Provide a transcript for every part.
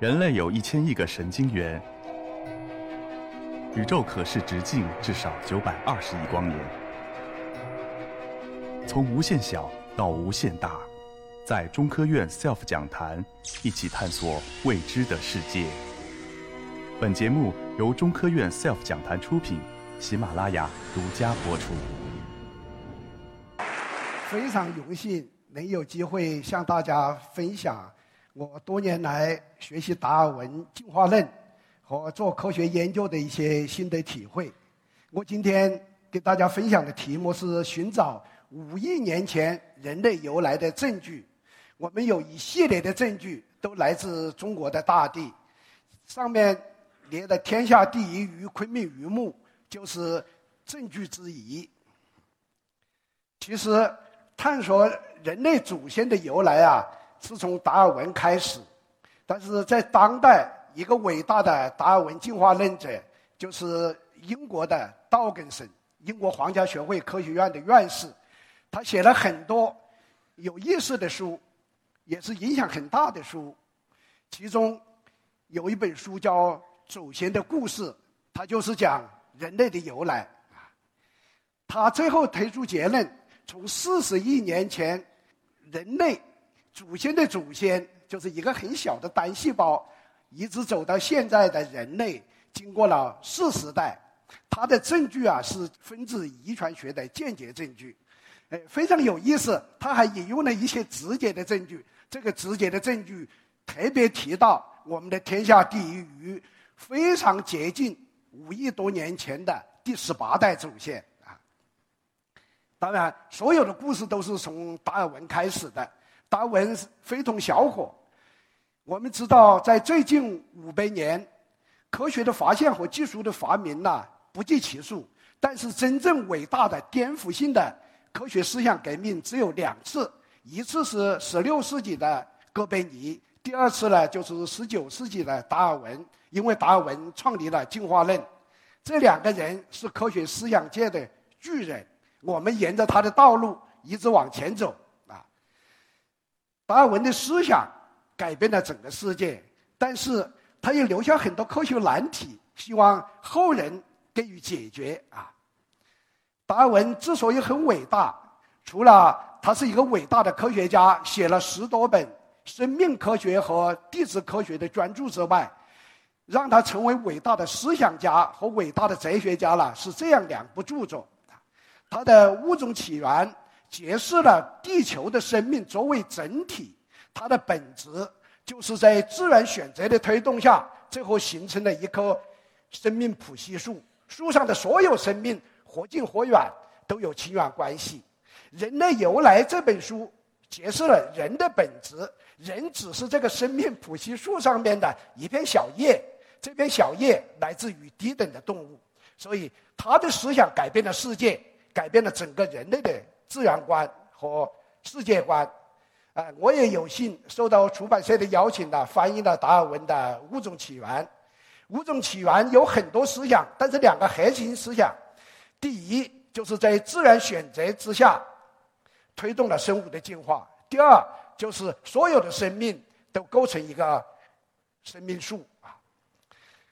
人类有一千亿个神经元，宇宙可视直径至少九百二十亿光年。从无限小到无限大，在中科院 SELF 讲坛一起探索未知的世界。本节目由中科院 SELF 讲坛出品，喜马拉雅独家播出。非常荣幸能有机会向大家分享。我多年来学习达尔文进化论和做科学研究的一些心得体会。我今天给大家分享的题目是寻找五亿年前人类由来的证据。我们有一系列的证据都来自中国的大地，上面列的天下第一鱼昆明鱼目就是证据之一。其实探索人类祖先的由来啊。是从达尔文开始，但是在当代，一个伟大的达尔文进化论者，就是英国的道根森，英国皇家学会科学院的院士，他写了很多有意思的书，也是影响很大的书。其中有一本书叫《祖先的故事》，他就是讲人类的由来。他最后推出结论：从四十亿年前，人类。祖先的祖先就是一个很小的单细胞，一直走到现在的人类，经过了四十代，它的证据啊是分子遗传学的间接证据，哎，非常有意思。他还引用了一些直接的证据，这个直接的证据特别提到我们的天下第一鱼非常接近五亿多年前的第十八代祖先啊。当然，所有的故事都是从达尔文开始的。达尔文非同小可。我们知道，在最近五百年，科学的发现和技术的发明呐不计其数。但是，真正伟大的、颠覆性的科学思想革命只有两次：一次是十六世纪的哥白尼，第二次呢就是十九世纪的达尔文。因为达尔文创立了进化论，这两个人是科学思想界的巨人。我们沿着他的道路一直往前走。达尔文的思想改变了整个世界，但是他也留下很多科学难题，希望后人给予解决啊。达尔文之所以很伟大，除了他是一个伟大的科学家，写了十多本生命科学和地质科学的专著之外，让他成为伟大的思想家和伟大的哲学家了，是这样两部著作：他的《物种起源》。揭示了地球的生命作为整体，它的本质就是在自然选择的推动下，最后形成了一棵生命谱系树。树上的所有生命，或近或远，都有亲缘关系。《人类由来》这本书揭示了人的本质，人只是这个生命谱系树上面的一片小叶，这片小叶来自于低等的动物。所以，他的思想改变了世界，改变了整个人类的。自然观和世界观，啊，我也有幸受到出版社的邀请呢，翻译了达尔文的《物种起源》。《物种起源》有很多思想，但是两个核心思想：第一，就是在自然选择之下推动了生物的进化；第二，就是所有的生命都构成一个生命树啊。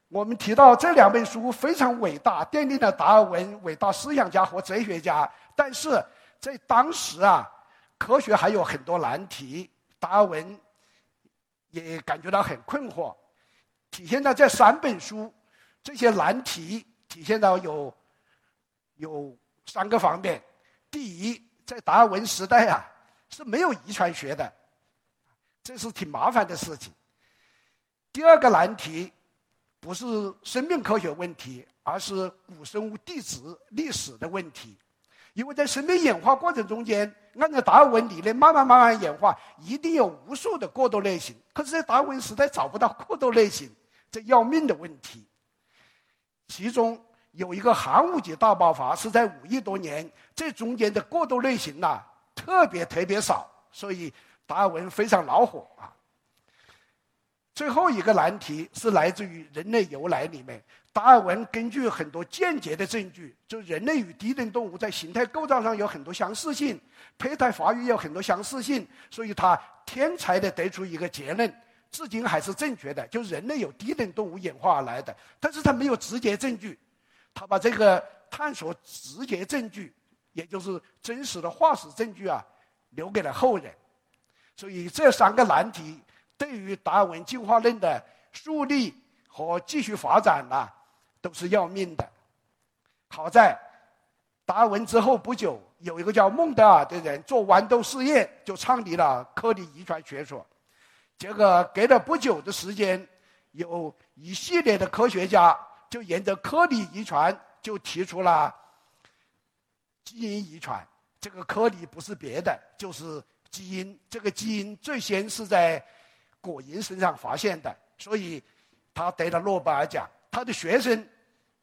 我们提到这两本书非常伟大，奠定了达尔文伟大思想家和哲学家，但是。在当时啊，科学还有很多难题，达尔文也感觉到很困惑。体现在这三本书，这些难题体现到有有三个方面。第一，在达尔文时代啊是没有遗传学的，这是挺麻烦的事情。第二个难题不是生命科学问题，而是古生物地质历史的问题。因为在生命演化过程中间，按照达尔文理论，慢慢慢慢演化，一定有无数的过渡类型。可是，在达尔文时代找不到过渡类型，这要命的问题。其中有一个寒武纪大爆发是在五亿多年，这中间的过渡类型呐特别特别少，所以达尔文非常恼火啊。最后一个难题是来自于人类由来里面。达尔文根据很多间接的证据，就人类与低等动物在形态构造上有很多相似性，胚胎发育有很多相似性，所以他天才的得出一个结论：至今还是正确的，就人类有低等动物演化而来的，但是他没有直接证据，他把这个探索直接证据，也就是真实的化石证据啊，留给了后人。所以这三个难题对于达尔文进化论的树立和继续发展呢，都是要命的。好在达文之后不久，有一个叫孟德尔的人做豌豆试验，就创立了颗粒遗传学说。结果隔了不久的时间，有一系列的科学家就沿着颗粒遗传就提出了基因遗传。这个颗粒不是别的，就是基因。这个基因最先是在果蝇身上发现的，所以他得了诺贝尔奖。他的学生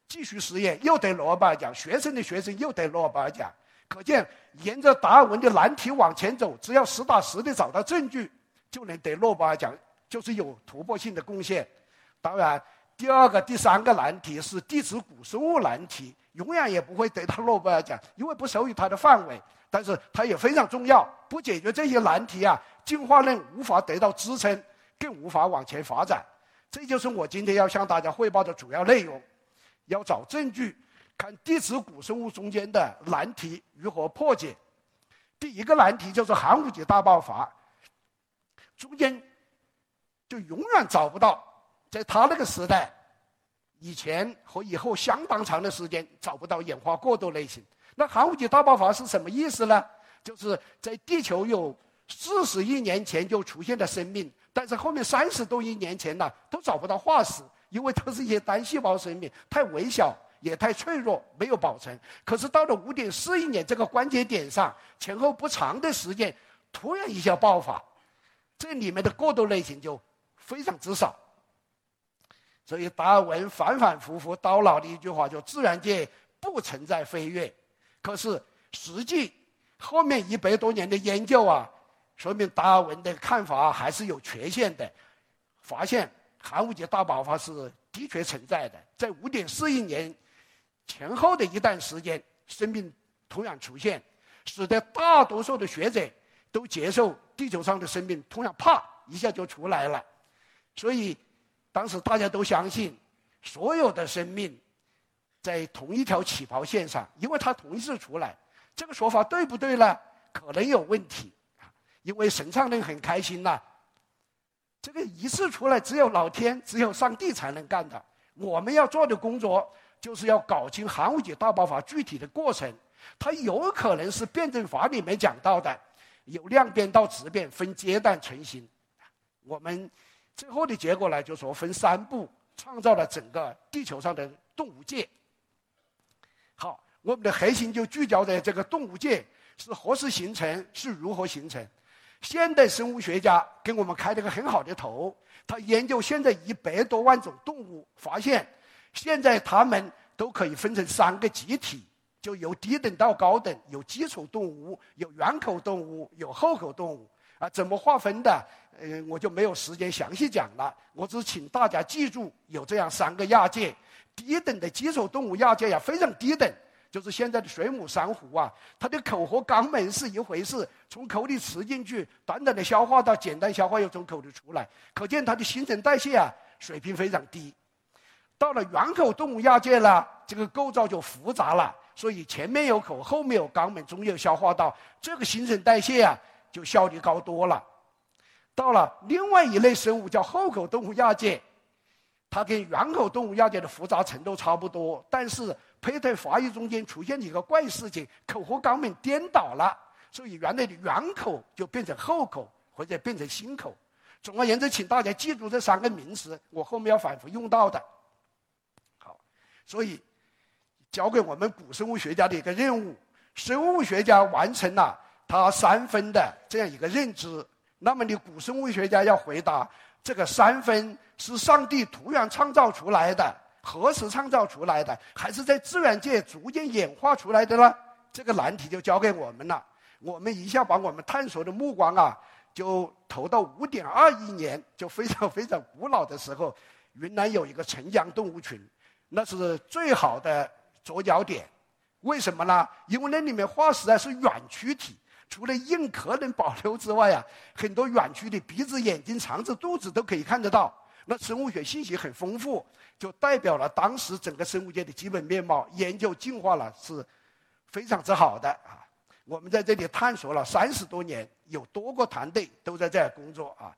继续实验，又得诺贝尔奖；学生的学生又得诺贝尔奖。可见，沿着达尔文的难题往前走，只要实打实的找到证据。就能得诺贝尔奖，就是有突破性的贡献。当然，第二个、第三个难题是地质古生物难题，永远也不会得到诺贝尔奖，因为不属于它的范围。但是它也非常重要，不解决这些难题啊，进化论无法得到支撑，更无法往前发展。这就是我今天要向大家汇报的主要内容：要找证据，看地质古生物中间的难题如何破解。第一个难题就是寒武纪大爆发。中间就永远找不到，在他那个时代，以前和以后相当长的时间找不到演化过渡类型。那寒武纪大爆发是什么意思呢？就是在地球有四十亿年前就出现的生命，但是后面三十多亿年前呢都找不到化石，因为都是一些单细胞生命，太微小也太脆弱，没有保存。可是到了五点四亿年这个关节点上，前后不长的时间，突然一下爆发。这里面的过渡类型就非常之少，所以达尔文反反复复叨唠的一句话就自然界不存在飞跃。可是实际后面一百多年的研究啊，说明达尔文的看法还是有缺陷的。发现寒武纪大爆发是的确存在的，在五点四亿年前后的一段时间，生命突然出现，使得大多数的学者都接受。地球上的生命突然啪一下就出来了，所以当时大家都相信所有的生命在同一条起跑线上，因为它同一次出来。这个说法对不对呢？可能有问题因为神创论很开心呐，这个一次出来只有老天、只有上帝才能干的。我们要做的工作就是要搞清寒武纪大爆发具体的过程，它有可能是辩证法里面讲到的。由量变到质变，分阶段成型。我们最后的结果呢，就说分三步创造了整个地球上的动物界。好，我们的核心就聚焦在这个动物界是何时形成，是如何形成。现代生物学家给我们开了个很好的头，他研究现在一百多万种动物，发现现在它们都可以分成三个集体。就由低等到高等，有基础动物，有圆口动物，有后口动物啊，怎么划分的？呃，我就没有时间详细讲了。我只请大家记住，有这样三个亚界。低等的基础动物亚界呀，非常低等，就是现在的水母、珊瑚啊，它的口和肛门是一回事，从口里吃进去，短短的消化到简单消化又从口里出来，可见它的新陈代谢啊水平非常低。到了圆口动物亚界呢，这个构造就复杂了。所以前面有口，后面有肛门，中间有消化道，这个新陈代谢啊，就效率高多了。到了另外一类生物叫后口动物亚界，它跟圆口动物亚界的复杂程度差不多，但是胚胎发育中间出现一个怪事情，口和肛门颠倒了，所以原来的圆口就变成后口，或者变成心口。总而言之，请大家记住这三个名词，我后面要反复用到的。好，所以。交给我们古生物学家的一个任务，生物学家完成了他三分的这样一个认知。那么，你古生物学家要回答这个三分是上帝突然创造出来的，何时创造出来的，还是在自然界逐渐演化出来的呢？这个难题就交给我们了。我们一下把我们探索的目光啊，就投到五点二亿年，就非常非常古老的时候，云南有一个澄江动物群，那是最好的。着脚点，为什么呢？因为那里面化石啊是软躯体，除了硬壳能保留之外啊，很多软躯体鼻子、眼睛、肠子、肚子都可以看得到。那生物学信息很丰富，就代表了当时整个生物界的基本面貌。研究进化了是非常之好的啊！我们在这里探索了三十多年，有多个团队都在这儿工作啊。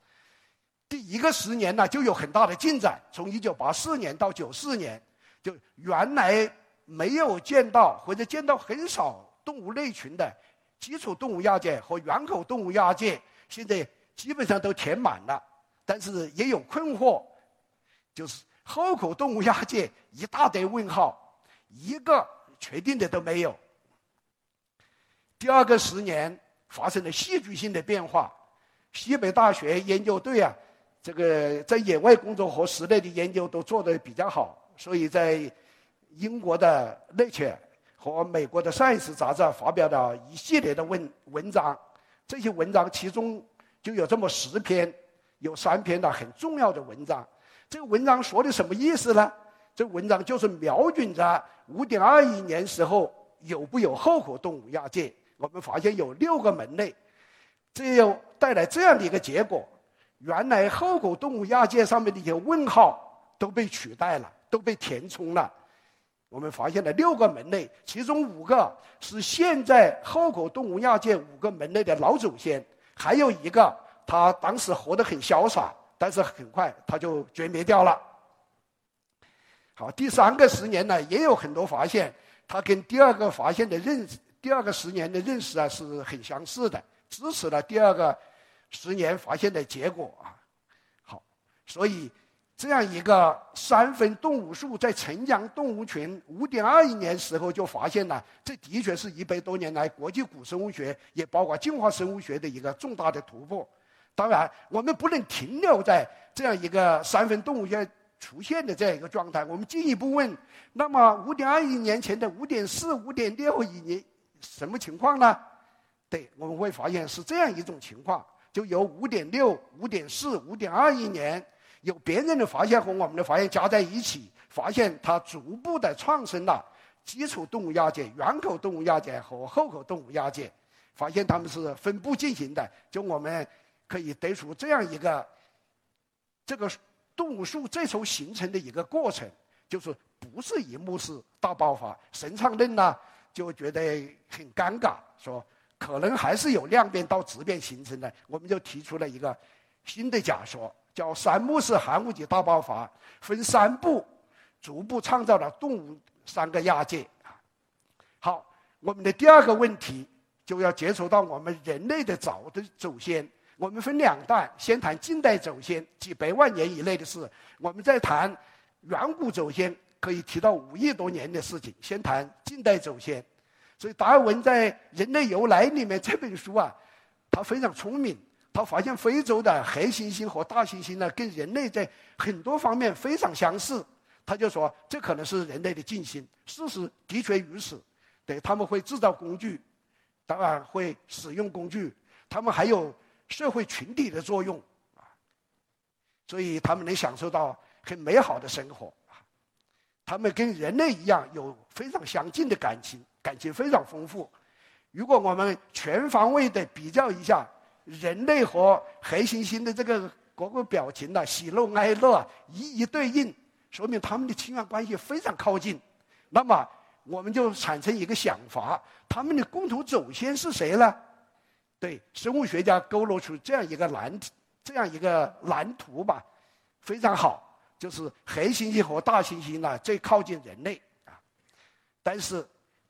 第一个十年呢，就有很大的进展。从一九八四年到九四年，就原来没有见到或者见到很少动物类群的基础动物亚界和圆口动物亚界，现在基本上都填满了。但是也有困惑，就是后口动物亚界一大堆问号，一个确定的都没有。第二个十年发生了戏剧性的变化，西北大学研究队啊，这个在野外工作和室内的研究都做得比较好，所以在英国的《Nature》和美国的《Science》杂志发表了一系列的文文章，这些文章其中就有这么十篇。有三篇的很重要的文章，这个文章说的什么意思呢？这文章就是瞄准着五点二亿年时候有不有后口动物亚界，我们发现有六个门类，这又带来这样的一个结果：原来后口动物亚界上面的一些问号都被取代了，都被填充了。我们发现了六个门类，其中五个是现在后口动物亚界五个门类的老祖先，还有一个。他当时活得很潇洒，但是很快他就绝灭掉了。好，第三个十年呢也有很多发现，他跟第二个发现的认识，第二个十年的认识啊是很相似的，支持了第二个十年发现的结果啊。好，所以这样一个三分动物树在澄江动物群五点二亿年时候就发现了，这的确是一百多年来国际古生物学也包括进化生物学的一个重大的突破。当然，我们不能停留在这样一个三分动物学出现的这样一个状态。我们进一步问：那么五点二亿年前的五点四、五点六亿年什么情况呢？对，我们会发现是这样一种情况：就由五点六、五点四、五点二亿年，有别人的发现和我们的发现加在一起，发现它逐步的创生了基础动物亚界、原口动物亚界和后口动物亚界，发现它们是分布进行的。就我们。可以得出这样一个，这个动物树最初形成的一个过程，就是不是一幕式大爆发。神创论呢就觉得很尴尬，说可能还是有量变到质变形成的。我们就提出了一个新的假说，叫三幕式寒武纪大爆发，分三步，逐步创造了动物三个亚界。好，我们的第二个问题就要接触到我们人类的早的祖先。我们分两段，先谈近代祖先，几百万年以内的事；我们再谈远古祖先，可以提到五亿多年的事情。先谈近代祖先，所以达尔文在《人类由来》里面这本书啊，他非常聪明，他发现非洲的黑猩猩和大猩猩呢，跟人类在很多方面非常相似，他就说这可能是人类的近亲。事实的确如此，对他们会制造工具，当然会使用工具，他们还有。社会群体的作用啊，所以他们能享受到很美好的生活。他们跟人类一样有非常相近的感情，感情非常丰富。如果我们全方位的比较一下人类和黑猩猩的这个各个表情呢，喜怒哀乐一一对应，说明他们的亲缘关系非常靠近。那么我们就产生一个想法：他们的共同祖先是谁呢？对生物学家勾勒出这样一个蓝，这样一个蓝图吧，非常好。就是黑猩猩和大猩猩呢最靠近人类啊，但是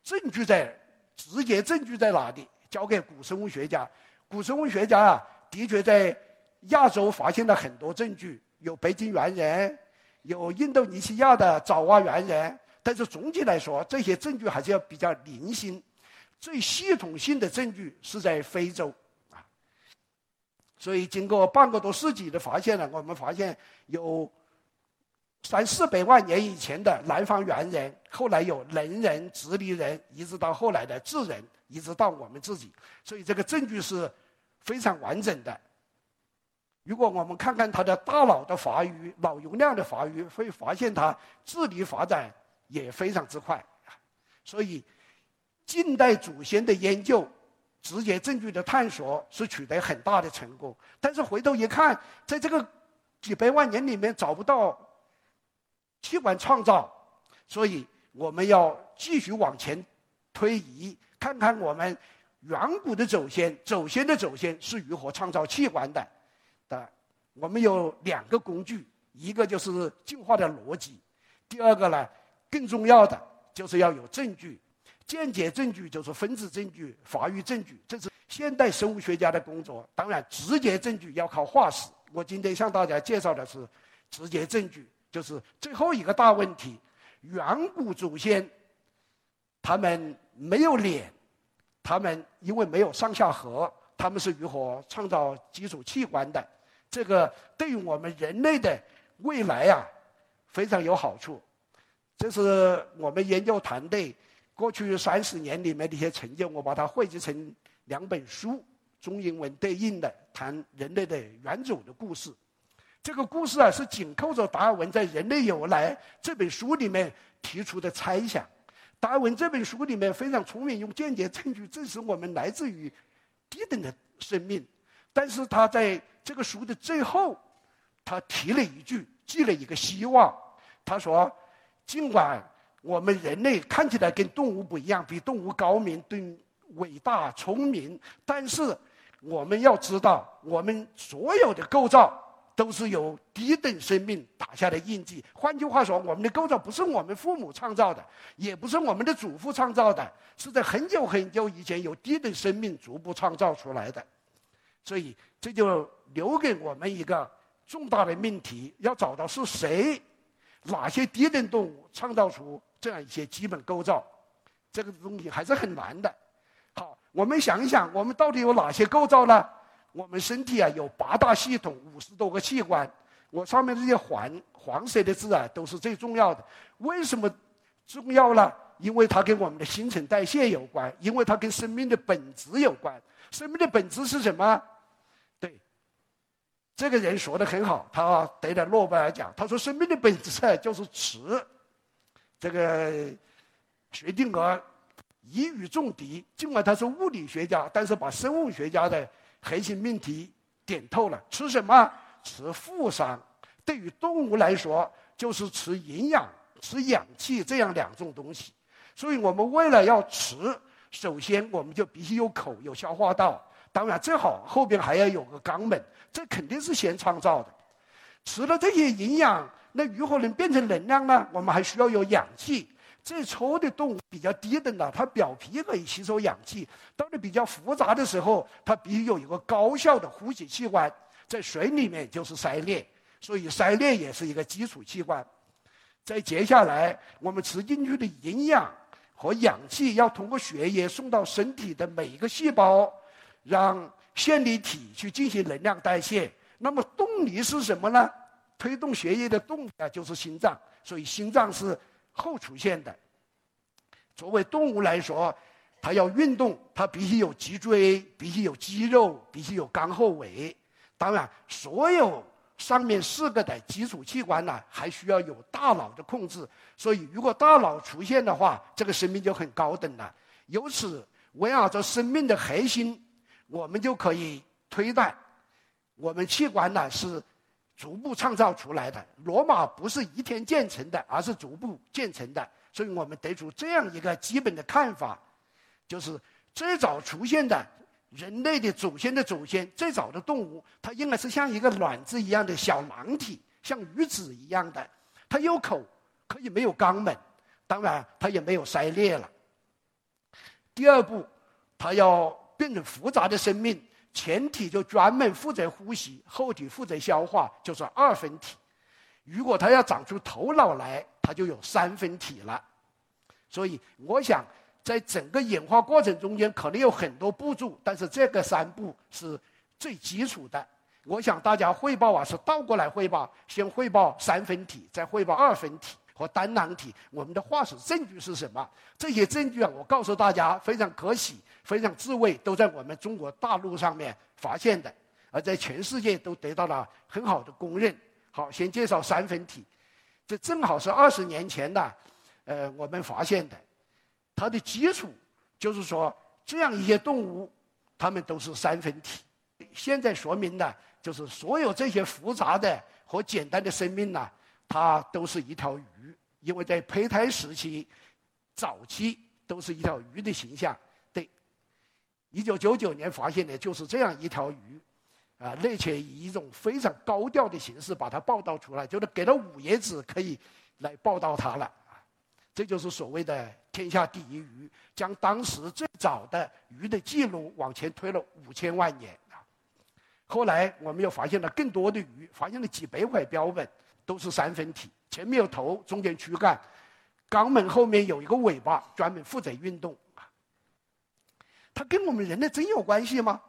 证据在直接证据在哪里？交给古生物学家。古生物学家啊，的确在亚洲发现了很多证据，有北京猿人，有印度尼西亚的爪哇猿人。但是总体来说，这些证据还是要比较零星。最系统性的证据是在非洲啊，所以经过半个多世纪的发现呢，我们发现有三四百万年以前的南方猿人，后来有能人、直立人，一直到后来的智人，一直到我们自己，所以这个证据是非常完整的。如果我们看看他的大脑的发育、脑容量的发育，会发现他智力发展也非常之快，所以。近代祖先的研究，直接证据的探索是取得很大的成功。但是回头一看，在这个几百万年里面找不到器官创造，所以我们要继续往前推移，看看我们远古的祖先、祖先的祖先是如何创造器官的。的，我们有两个工具，一个就是进化的逻辑，第二个呢，更重要的就是要有证据。间接证据就是分子证据、发育证据，这是现代生物学家的工作。当然，直接证据要靠化石。我今天向大家介绍的是直接证据，就是最后一个大问题：远古祖先他们没有脸，他们因为没有上下颌，他们是如何创造基础器官的？这个对于我们人类的未来啊，非常有好处。这是我们研究团队。过去三十年里面的一些成就，我把它汇集成两本书，中英文对应的谈人类的远祖的故事。这个故事啊，是紧扣着达尔文在《人类由来》这本书里面提出的猜想。达尔文这本书里面非常聪明，用间接证据证实我们来自于低等的生命。但是他在这个书的最后，他提了一句，寄了一个希望。他说：“尽管。”我们人类看起来跟动物不一样，比动物高明、更伟大、聪明。但是我们要知道，我们所有的构造都是由低等生命打下的印记。换句话说，我们的构造不是我们父母创造的，也不是我们的祖父创造的，是在很久很久以前由低等生命逐步创造出来的。所以，这就留给我们一个重大的命题：要找到是谁、哪些低等动物创造出。这样一些基本构造，这个东西还是很难的。好，我们想一想，我们到底有哪些构造呢？我们身体啊有八大系统，五十多个器官。我上面这些黄黄色的字啊，都是最重要的。为什么重要呢？因为它跟我们的新陈代谢有关，因为它跟生命的本质有关。生命的本质是什么？对，这个人说的很好，他得了诺贝尔奖。他说，生命的本质，就是吃。这个薛定谔一语中的，尽管他是物理学家，但是把生物学家的核心命题点透了。吃什么？吃负伤。对于动物来说，就是吃营养、吃氧气这样两种东西。所以我们为了要吃，首先我们就必须有口、有消化道。当然，最好后边还要有个肛门，这肯定是先创造的。吃了这些营养。那如何能变成能量呢？我们还需要有氧气。最初的动物比较低等的，它表皮可以吸收氧气；到了比较复杂的时候，它必须有一个高效的呼吸器官。在水里面就是鳃裂，所以鳃裂也是一个基础器官。再接下来，我们吃进去的营养和氧气要通过血液送到身体的每一个细胞，让线粒体去进行能量代谢。那么动力是什么呢？推动血液的动力啊，就是心脏，所以心脏是后出现的。作为动物来说，它要运动，它必须有脊椎，必须有肌肉，必须有肝后尾。当然，所有上面四个的基础器官呢，还需要有大脑的控制。所以，如果大脑出现的话，这个生命就很高等了。由此围绕着生命的核心，我们就可以推断，我们器官呢是。逐步创造出来的罗马不是一天建成的，而是逐步建成的。所以我们得出这样一个基本的看法，就是最早出现的人类的祖先的祖先，最早的动物，它应该是像一个卵子一样的小囊体，像鱼子一样的，它有口，可以没有肛门，当然它也没有鳃裂了。第二步，它要变成复杂的生命。前体就专门负责呼吸，后体负责消化，就是二分体。如果它要长出头脑来，它就有三分体了。所以，我想在整个演化过程中间，可能有很多步骤，但是这个三步是最基础的。我想大家汇报啊，是倒过来汇报：先汇报三分体，再汇报二分体和单囊体。我们的化石证据是什么？这些证据啊，我告诉大家，非常可喜。非常智慧，都在我们中国大陆上面发现的，而在全世界都得到了很好的公认。好，先介绍三分体，这正好是二十年前的，呃，我们发现的。它的基础就是说，这样一些动物，它们都是三分体。现在说明呢，就是所有这些复杂的和简单的生命呢，它都是一条鱼，因为在胚胎时期早期都是一条鱼的形象。对，一九九九年发现的就是这样一条鱼。啊，而且以一种非常高调的形式把它报道出来，就是给了五页纸可以来报道它了。这就是所谓的天下第一鱼，将当时最早的鱼的记录往前推了五千万年啊。后来我们又发现了更多的鱼，发现了几百块标本，都是三分体，前面有头，中间躯干，肛门后面有一个尾巴，专门负责运动。它跟我们人类真有关系吗？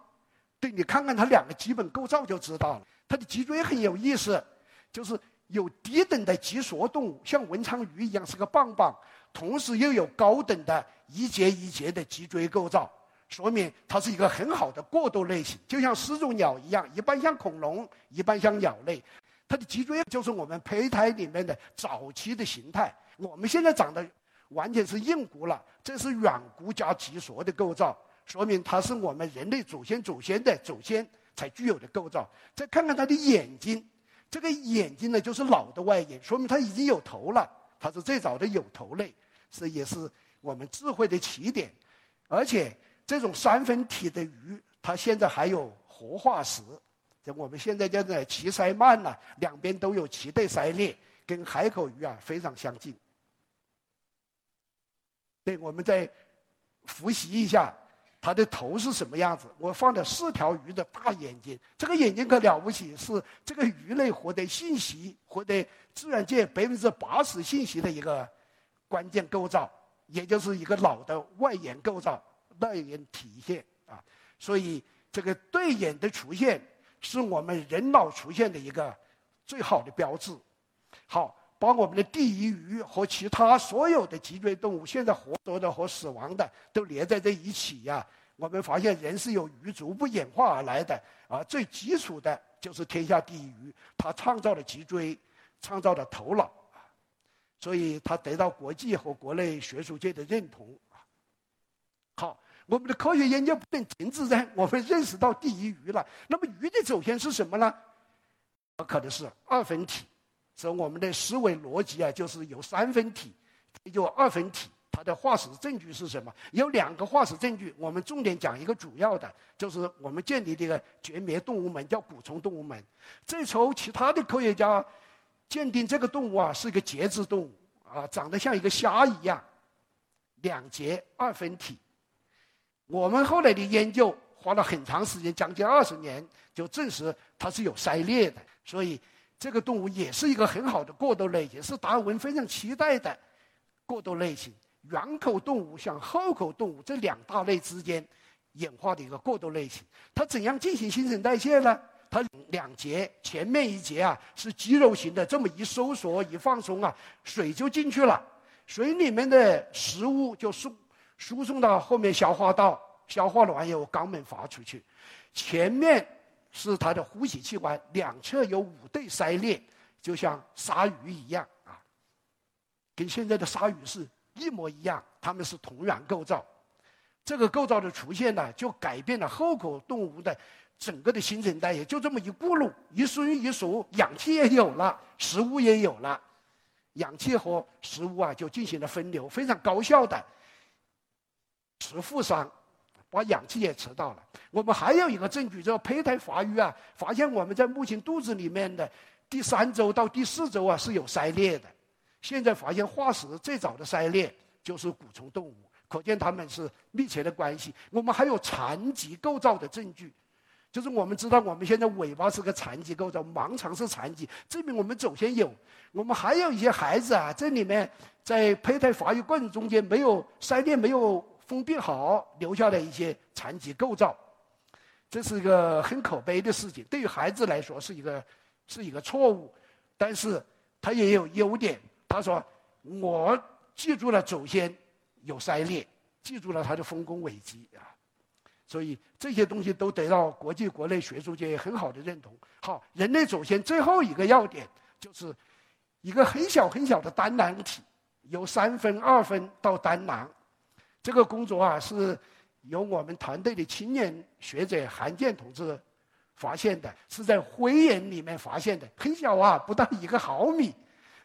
对你看看它两个基本构造就知道了。它的脊椎很有意思，就是有低等的脊索动物，像文昌鱼一样是个棒棒，同时又有高等的一节一节的脊椎构造，说明它是一个很好的过渡类型，就像始祖鸟一样，一半像恐龙，一半像鸟类。它的脊椎就是我们胚胎里面的早期的形态。我们现在长得完全是硬骨了，这是软骨加脊索的构造。说明它是我们人类祖先祖先的祖先才具有的构造。再看看它的眼睛，这个眼睛呢就是脑的外眼，说明它已经有头了。它是最早的有头类，是也是我们智慧的起点。而且这种三分体的鱼，它现在还有活化石，我们现在叫做鳍鳃鳗呐，两边都有鳍对鳃裂，跟海口鱼啊非常相近。对，我们再复习一下。它的头是什么样子？我放了四条鱼的大眼睛，这个眼睛可了不起，是这个鱼类获得信息、获得自然界百分之八十信息的一个关键构造，也就是一个脑的外眼构造、外眼体现啊。所以，这个对眼的出现是我们人脑出现的一个最好的标志。好。把我们的第一鱼和其他所有的脊椎动物，现在活着的和死亡的都连在这一起呀。我们发现人是由鱼逐步演化而来的，啊最基础的就是天下第一鱼，它创造了脊椎，创造了头脑，所以它得到国际和国内学术界的认同。好，我们的科学研究不能停止在我们认识到第一鱼了。那么鱼的祖先是什么呢？可能是二分体。所以我们的思维逻辑啊，就是有三分体，有二分体。它的化石证据是什么？有两个化石证据，我们重点讲一个主要的，就是我们建立这个绝灭动物门，叫古虫动物门。这时候，其他的科学家鉴定这个动物啊是一个节肢动物啊，长得像一个虾一样，两节二分体。我们后来的研究花了很长时间，将近二十年，就证实它是有鳃裂的，所以。这个动物也是一个很好的过渡类型，是达尔文非常期待的过渡类型。圆口动物像后口动物这两大类之间演化的一个过渡类型。它怎样进行新陈代谢呢？它两节，前面一节啊是肌肉型的，这么一收缩一放松啊，水就进去了，水里面的食物就送输送到后面消化道，消化完以后肛门发出去，前面。是它的呼吸器官，两侧有五对鳃裂，就像鲨鱼一样啊，跟现在的鲨鱼是一模一样，它们是同源构造。这个构造的出现呢，就改变了后口动物的整个的新陈代谢，就这么一咕噜，一瞬一熟，氧气也有了，食物也有了，氧气和食物啊就进行了分流，非常高效的吃负伤。把氧气也吃到了。我们还有一个证据，叫胚胎发育啊，发现我们在母亲肚子里面的第三周到第四周啊是有鳃裂的。现在发现化石最早的鳃裂就是古虫动物，可见它们是密切的关系。我们还有残疾构造的证据，就是我们知道我们现在尾巴是个残疾构造，盲肠是残疾，证明我们祖先有。我们还有一些孩子啊，这里面在胚胎发育过程中间没有鳃裂，没有。封闭好，留下了一些残疾构造，这是一个很可悲的事情。对于孩子来说，是一个是一个错误，但是他也有优点。他说：“我记住了祖先有鳃裂，记住了他的丰功伟绩啊。”所以这些东西都得到国际国内学术界很好的认同。好，人类祖先最后一个要点就是一个很小很小的单囊体，由三分、二分到单囊。这个工作啊，是由我们团队的青年学者韩建同志发现的，是在灰岩里面发现的，很小啊，不到一个毫米，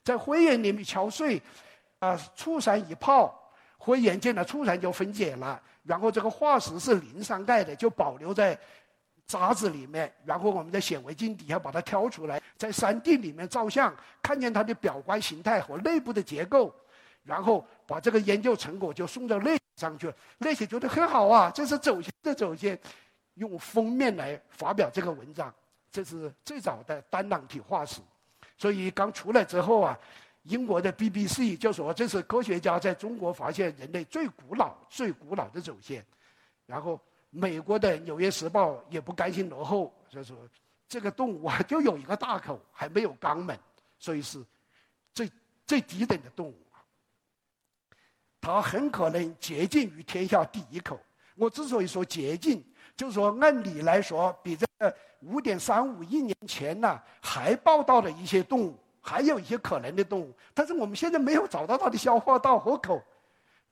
在灰岩里面敲碎，啊，醋酸一泡，灰岩见了醋酸就分解了，然后这个化石是磷酸钙的，就保留在。沙子里面，然后我们在显微镜底下把它挑出来，在山地里面照相，看见它的表观形态和内部的结构，然后把这个研究成果就送到内上去了。那些觉得很好啊，这是走线的走线，用封面来发表这个文章。这是最早的单囊体化石，所以刚出来之后啊，英国的 BBC 就说这是科学家在中国发现人类最古老、最古老的走线，然后。美国的《纽约时报》也不甘心落后，就说这个动物啊，就有一个大口，还没有肛门，所以是最最低等的动物。它很可能接近于天下第一口。我之所以说接近，就是说按理来说，比这个五点三五亿年前呢还报道的一些动物，还有一些可能的动物，但是我们现在没有找到它的消化道和口。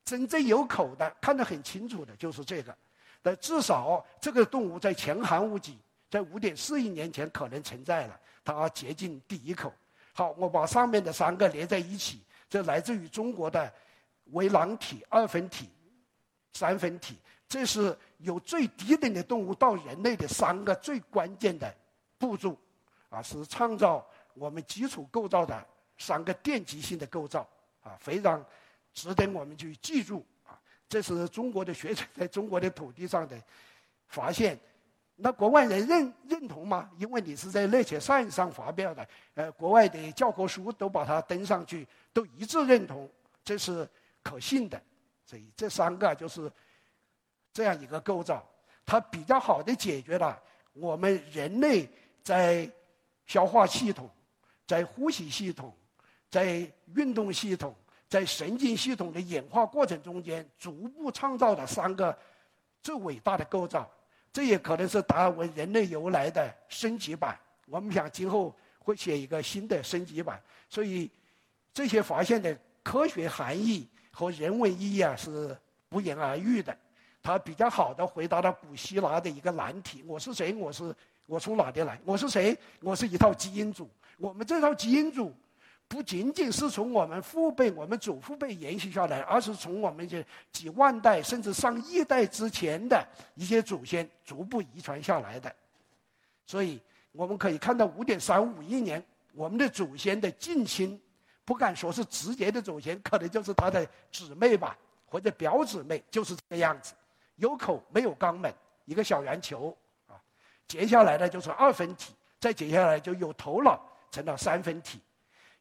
真正有口的，看得很清楚的，就是这个。但至少这个动物在前寒武纪，在五点四亿年前可能存在了，它接近第一口。好，我把上面的三个连在一起，这来自于中国的为囊体、二分体、三分体，这是由最低等的动物到人类的三个最关键的步骤，啊，是创造我们基础构造的三个奠基性的构造，啊，非常值得我们去记住。啊这是中国的学者在中国的土地上的发现，那国外人认认同吗？因为你是在《Nature》上发表的，呃，国外的教科书都把它登上去，都一致认同这是可信的。所以这三个就是这样一个构造，它比较好的解决了我们人类在消化系统、在呼吸系统、在运动系统。在神经系统的演化过程中间，逐步创造了三个最伟大的构造，这也可能是达尔文人类由来的升级版。我们想今后会写一个新的升级版，所以这些发现的科学含义和人文意义啊是不言而喻的。它比较好的回答了古希腊的一个难题：我是谁？我是我从哪里来？我是谁？我是一套基因组。我们这套基因组。不仅仅是从我们父辈、我们祖父辈延续下来，而是从我们这几万代甚至上亿代之前的一些祖先逐步遗传下来的。所以我们可以看到，五点三五亿年，我们的祖先的近亲，不敢说是直接的祖先，可能就是他的姊妹吧，或者表姊妹，就是这个样子，有口没有肛门，一个小圆球啊。接下来呢就是二分体，再接下来就有头脑，成了三分体。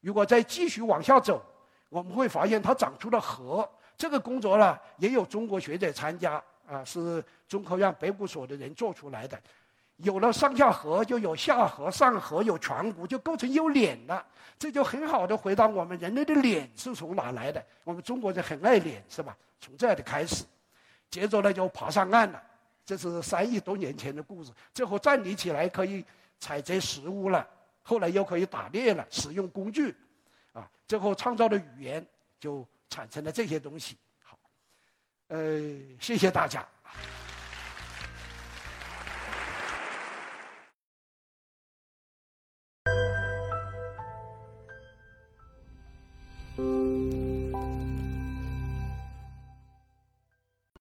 如果再继续往下走，我们会发现它长出了核。这个工作呢，也有中国学者参加啊，是中科院北骨所的人做出来的。有了上下颌，就有下颌、上颌，有颧骨，就构成有脸了。这就很好的回答我们人类的脸是从哪来的。我们中国人很爱脸，是吧？从这里开始，接着呢就爬上岸了。这是三亿多年前的故事。最后站立起来，可以采摘食物了。后来又可以打猎了，使用工具，啊，最后创造的语言就产生了这些东西。好，呃，谢谢大家。